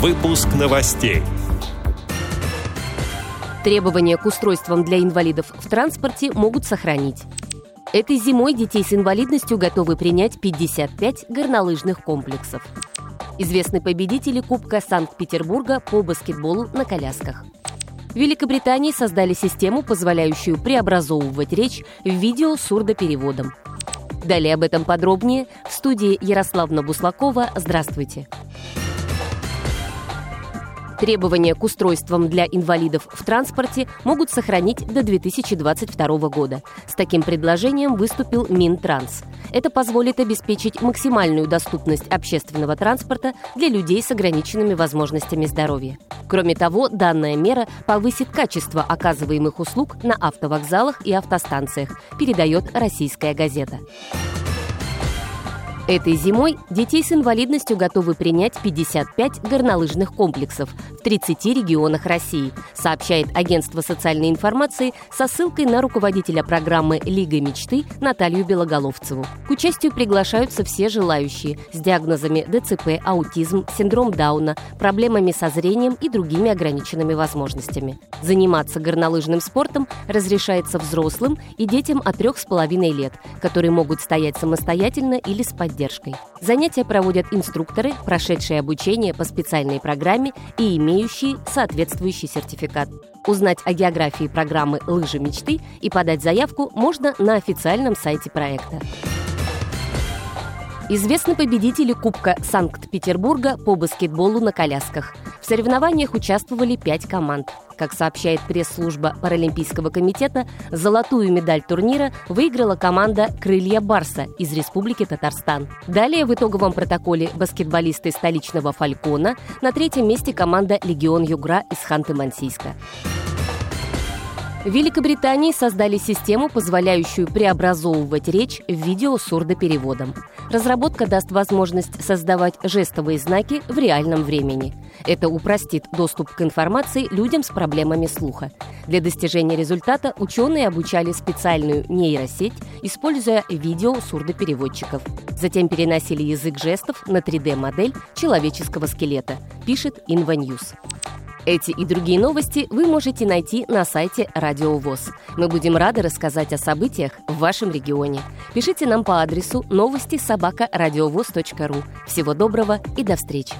Выпуск новостей. Требования к устройствам для инвалидов в транспорте могут сохранить. Этой зимой детей с инвалидностью готовы принять 55 горнолыжных комплексов. Известны победители Кубка Санкт-Петербурга по баскетболу на колясках. В Великобритании создали систему, позволяющую преобразовывать речь в видео с сурдопереводом. Далее об этом подробнее в студии Ярославна Буслакова. Здравствуйте! Требования к устройствам для инвалидов в транспорте могут сохранить до 2022 года. С таким предложением выступил Минтранс. Это позволит обеспечить максимальную доступность общественного транспорта для людей с ограниченными возможностями здоровья. Кроме того, данная мера повысит качество оказываемых услуг на автовокзалах и автостанциях, передает российская газета. Этой зимой детей с инвалидностью готовы принять 55 горнолыжных комплексов в 30 регионах России, сообщает агентство социальной информации со ссылкой на руководителя программы «Лига мечты» Наталью Белоголовцеву. К участию приглашаются все желающие с диагнозами ДЦП, аутизм, синдром Дауна, проблемами со зрением и другими ограниченными возможностями. Заниматься горнолыжным спортом разрешается взрослым и детям от 3,5 лет, которые могут стоять самостоятельно или с поддержкой поддержкой. Занятия проводят инструкторы, прошедшие обучение по специальной программе и имеющие соответствующий сертификат. Узнать о географии программы «Лыжи мечты» и подать заявку можно на официальном сайте проекта. Известны победители Кубка Санкт-Петербурга по баскетболу на колясках. В соревнованиях участвовали пять команд. Как сообщает пресс-служба Паралимпийского комитета, золотую медаль турнира выиграла команда «Крылья Барса» из Республики Татарстан. Далее в итоговом протоколе баскетболисты столичного «Фалькона», на третьем месте команда «Легион Югра» из Ханты-Мансийска. В Великобритании создали систему, позволяющую преобразовывать речь в видео с сурдопереводом. Разработка даст возможность создавать жестовые знаки в реальном времени. Это упростит доступ к информации людям с проблемами слуха. Для достижения результата ученые обучали специальную нейросеть, используя видео сурдопереводчиков. Затем переносили язык жестов на 3D-модель человеческого скелета, пишет InvaNews. Эти и другие новости вы можете найти на сайте Радио ВОЗ. Мы будем рады рассказать о событиях в вашем регионе. Пишите нам по адресу новости собака ру. Всего доброго и до встречи!